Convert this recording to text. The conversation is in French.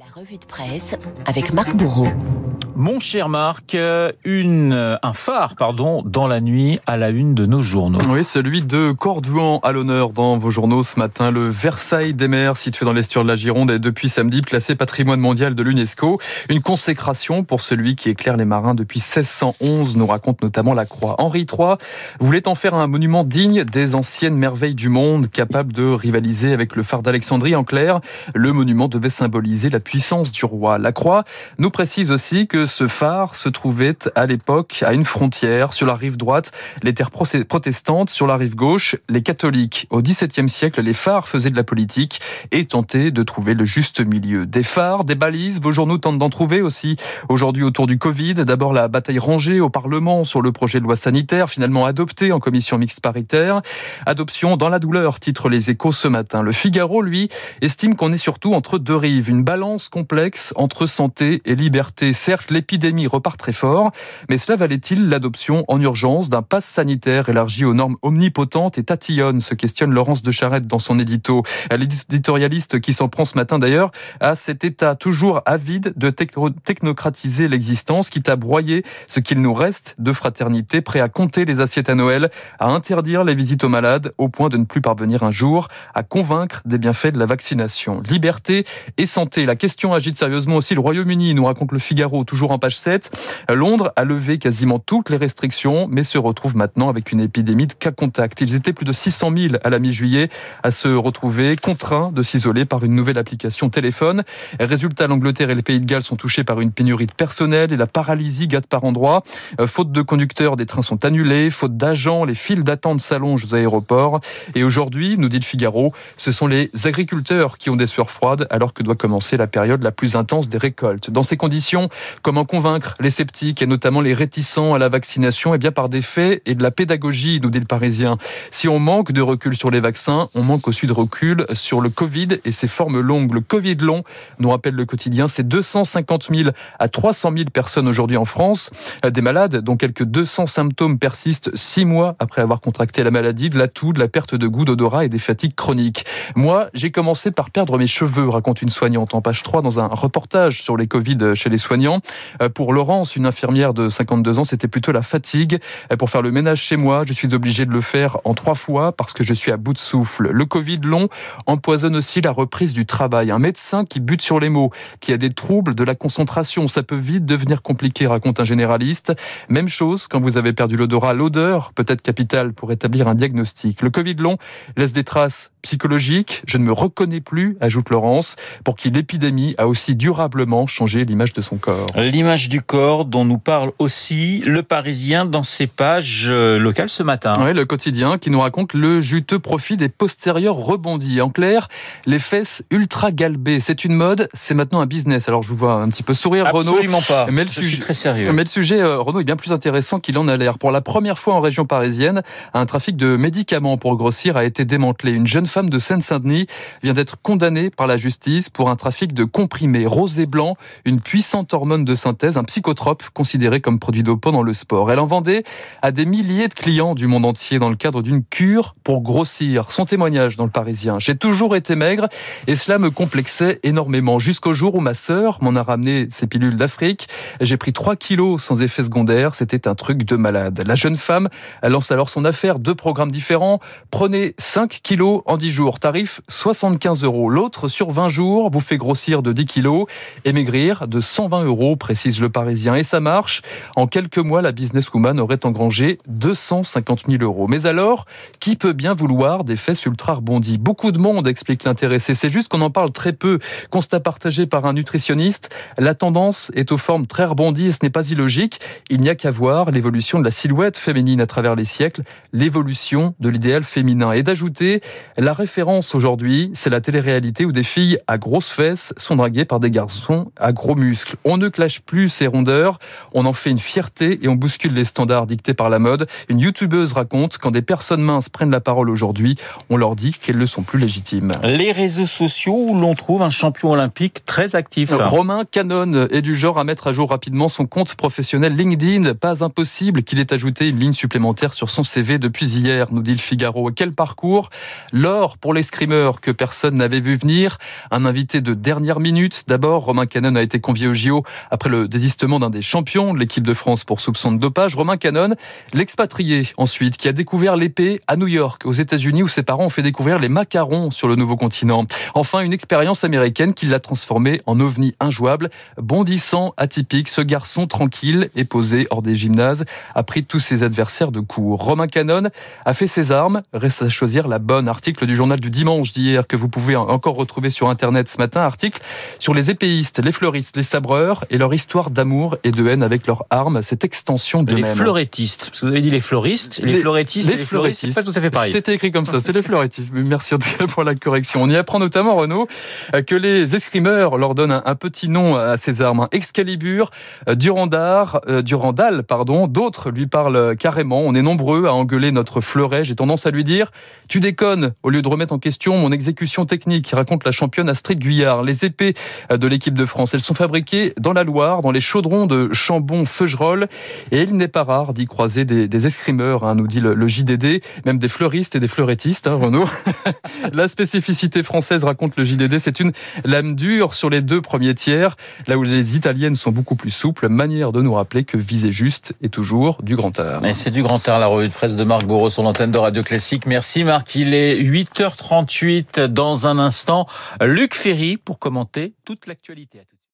La revue de presse avec Marc Bourreau. Mon cher Marc, euh, une, euh, un phare pardon, dans la nuit à la une de nos journaux. Oui, celui de Cordouan à l'honneur dans vos journaux ce matin. Le Versailles des mers, situé dans l'estuaire de la Gironde, est depuis samedi classé patrimoine mondial de l'UNESCO. Une consécration pour celui qui éclaire les marins depuis 1611, nous raconte notamment la Croix. Henri III voulait en faire un monument digne des anciennes merveilles du monde, capable de rivaliser avec le phare d'Alexandrie. En clair, le monument devait symboliser la puissance du roi. La Croix nous précise aussi que ce phare se trouvait à l'époque à une frontière. Sur la rive droite, les terres protestantes, sur la rive gauche, les catholiques. Au XVIIe siècle, les phares faisaient de la politique et tentaient de trouver le juste milieu. Des phares, des balises, vos journaux tentent d'en trouver aussi. Aujourd'hui, autour du Covid, d'abord la bataille rangée au Parlement sur le projet de loi sanitaire, finalement adopté en commission mixte paritaire. Adoption dans la douleur, titre les échos ce matin. Le Figaro, lui, estime qu'on est surtout entre deux rives. Une balance complexe entre santé et liberté. Certes, l'épidémie repart très fort, mais cela valait-il l'adoption en urgence d'un pass sanitaire élargi aux normes omnipotentes et tatillonnes se questionne Laurence de Charette dans son édito. L'éditorialiste qui s'en prend ce matin d'ailleurs à cet état toujours avide de technocratiser l'existence, quitte à broyer ce qu'il nous reste de fraternité, prêt à compter les assiettes à Noël, à interdire les visites aux malades, au point de ne plus parvenir un jour à convaincre des bienfaits de la vaccination. Liberté et santé, la question agite sérieusement aussi le Royaume-Uni, nous raconte le Figaro, toujours en page 7. Londres a levé quasiment toutes les restrictions, mais se retrouve maintenant avec une épidémie de cas contacts. Ils étaient plus de 600 000 à la mi-juillet à se retrouver contraints de s'isoler par une nouvelle application téléphone. Résultat, l'Angleterre et les Pays de Galles sont touchés par une pénurie de personnel et la paralysie gâte par endroits. Euh, faute de conducteurs, des trains sont annulés. Faute d'agents, les files d'attente s'allongent aux aéroports. Et aujourd'hui, nous dit le Figaro, ce sont les agriculteurs qui ont des sueurs froides alors que doit commencer la période la plus intense des récoltes. Dans ces conditions, comment convaincre les sceptiques et notamment les réticents à la vaccination? Eh bien par des faits et de la pédagogie, nous dit le Parisien. Si on manque de recul sur les vaccins, on manque aussi de recul sur le Covid et ses formes longues. Le Covid long, nous rappelle le quotidien, c'est 250 000 à 300 000 personnes aujourd'hui en France. Des malades dont quelques 200 symptômes persistent six mois après avoir contracté la maladie, de la toux, de la perte de goût, d'odorat et des fatigues chroniques. Moi, j'ai commencé par perdre mes cheveux, raconte une soignante en page dans un reportage sur les Covid chez les soignants. Euh, pour Laurence, une infirmière de 52 ans, c'était plutôt la fatigue. Euh, pour faire le ménage chez moi, je suis obligé de le faire en trois fois parce que je suis à bout de souffle. Le Covid long empoisonne aussi la reprise du travail. Un médecin qui bute sur les mots, qui a des troubles de la concentration, ça peut vite devenir compliqué, raconte un généraliste. Même chose quand vous avez perdu l'odorat, l'odeur peut être capitale pour établir un diagnostic. Le Covid long laisse des traces psychologiques. Je ne me reconnais plus, ajoute Laurence, pour qui l'épidémie a aussi durablement changé l'image de son corps. L'image du corps dont nous parle aussi le Parisien dans ses pages euh, locales ce matin. Oui, le quotidien qui nous raconte le juteux profit des postérieurs rebondis. En clair, les fesses ultra galbées. C'est une mode, c'est maintenant un business. Alors je vous vois un petit peu sourire, Renaud. Absolument pas. Mais le je sujet, suis très sérieux. Mais le sujet, euh, Renaud, est bien plus intéressant qu'il en a l'air. Pour la première fois en région parisienne, un trafic de médicaments pour grossir a été démantelé. Une jeune femme de Seine-Saint-Denis vient d'être condamnée par la justice pour un trafic de comprimé rose et blanc, une puissante hormone de synthèse, un psychotrope considéré comme produit dopant dans le sport. Elle en vendait à des milliers de clients du monde entier dans le cadre d'une cure pour grossir. Son témoignage dans le Parisien. J'ai toujours été maigre et cela me complexait énormément jusqu'au jour où ma sœur m'en a ramené ses pilules d'Afrique. J'ai pris 3 kilos sans effet secondaire. C'était un truc de malade. La jeune femme lance alors son affaire. Deux programmes différents. Prenez 5 kilos en 10 jours. Tarif 75 euros. L'autre sur 20 jours vous fait grossir de 10 kilos et maigrir de 120 euros, précise le Parisien. Et ça marche. En quelques mois, la businesswoman aurait engrangé 250 000 euros. Mais alors, qui peut bien vouloir des fesses ultra rebondies? Beaucoup de monde, explique l'intéressé. C'est juste qu'on en parle très peu. Constat partagé par un nutritionniste. La tendance est aux formes très rebondies et ce n'est pas illogique. Il n'y a qu'à voir l'évolution de la silhouette féminine à travers les siècles, l'évolution de l'idéal féminin. Et d'ajouter, la référence aujourd'hui, c'est la télé-réalité où des filles à grosses fesses sont dragués par des garçons à gros muscles. On ne clash plus ces rondeurs, on en fait une fierté et on bouscule les standards dictés par la mode. Une youtubeuse raconte quand des personnes minces prennent la parole aujourd'hui, on leur dit qu'elles ne sont plus légitimes. Les réseaux sociaux où l'on trouve un champion olympique très actif. Romain Canon est du genre à mettre à jour rapidement son compte professionnel LinkedIn. Pas impossible qu'il ait ajouté une ligne supplémentaire sur son CV depuis hier, nous dit le Figaro. Quel parcours L'or pour l'escrimeur que personne n'avait vu venir. Un invité de dernière dernière minute. D'abord, Romain Canon a été convié au JO après le désistement d'un des champions de l'équipe de France pour soupçon de dopage. Romain Canon, l'expatrié ensuite, qui a découvert l'épée à New York, aux États-Unis, où ses parents ont fait découvrir les macarons sur le nouveau continent. Enfin, une expérience américaine qui l'a transformé en ovni injouable, bondissant, atypique. Ce garçon tranquille et posé hors des gymnases a pris tous ses adversaires de court. Romain Canon a fait ses armes. Reste à choisir la bonne. Article du journal du dimanche d'hier que vous pouvez encore retrouver sur Internet ce matin. Article sur les épéistes, les fleuristes, les sabreurs et leur histoire d'amour et de haine avec leurs armes, cette extension de Les fleurettistes. Parce que vous avez dit les fleuristes, les, Les- fleurettistes, les les fleuristes, c'est pas tout à fait pareil. C'était écrit comme ça, c'est les fleurettistes. Merci en tout cas pour la correction. On y apprend notamment, Renaud, que les escrimeurs leur donnent un, un petit nom à ces armes. Excalibur, euh, Durandar, euh, Durandal, pardon. D'autres lui parlent carrément. On est nombreux à engueuler notre fleuret. J'ai tendance à lui dire, tu déconnes, au lieu de remettre en question mon exécution technique, raconte la championne Astrid Guyard. Les épées euh, de l'équipe de France, elles sont fabriquées dans la Loire, dans les chaudrons de Chambon-Feugerolles. Et il n'est pas rare d'y croiser des, des escrimeurs, hein, nous dit le, le JDD, même des fleuristes et des fleurettistes, hein, Renaud. la spécificité française, raconte le JDD, c'est une lame dure sur les deux premiers tiers, là où les italiennes sont beaucoup plus souples, manière de nous rappeler que viser juste est toujours du grand art. Et c'est du grand art, la revue de presse de Marc Bourreau sur l'antenne de Radio Classique. Merci Marc. Il est 8h38 dans un instant. Luc Ferry pour toute l'actualité.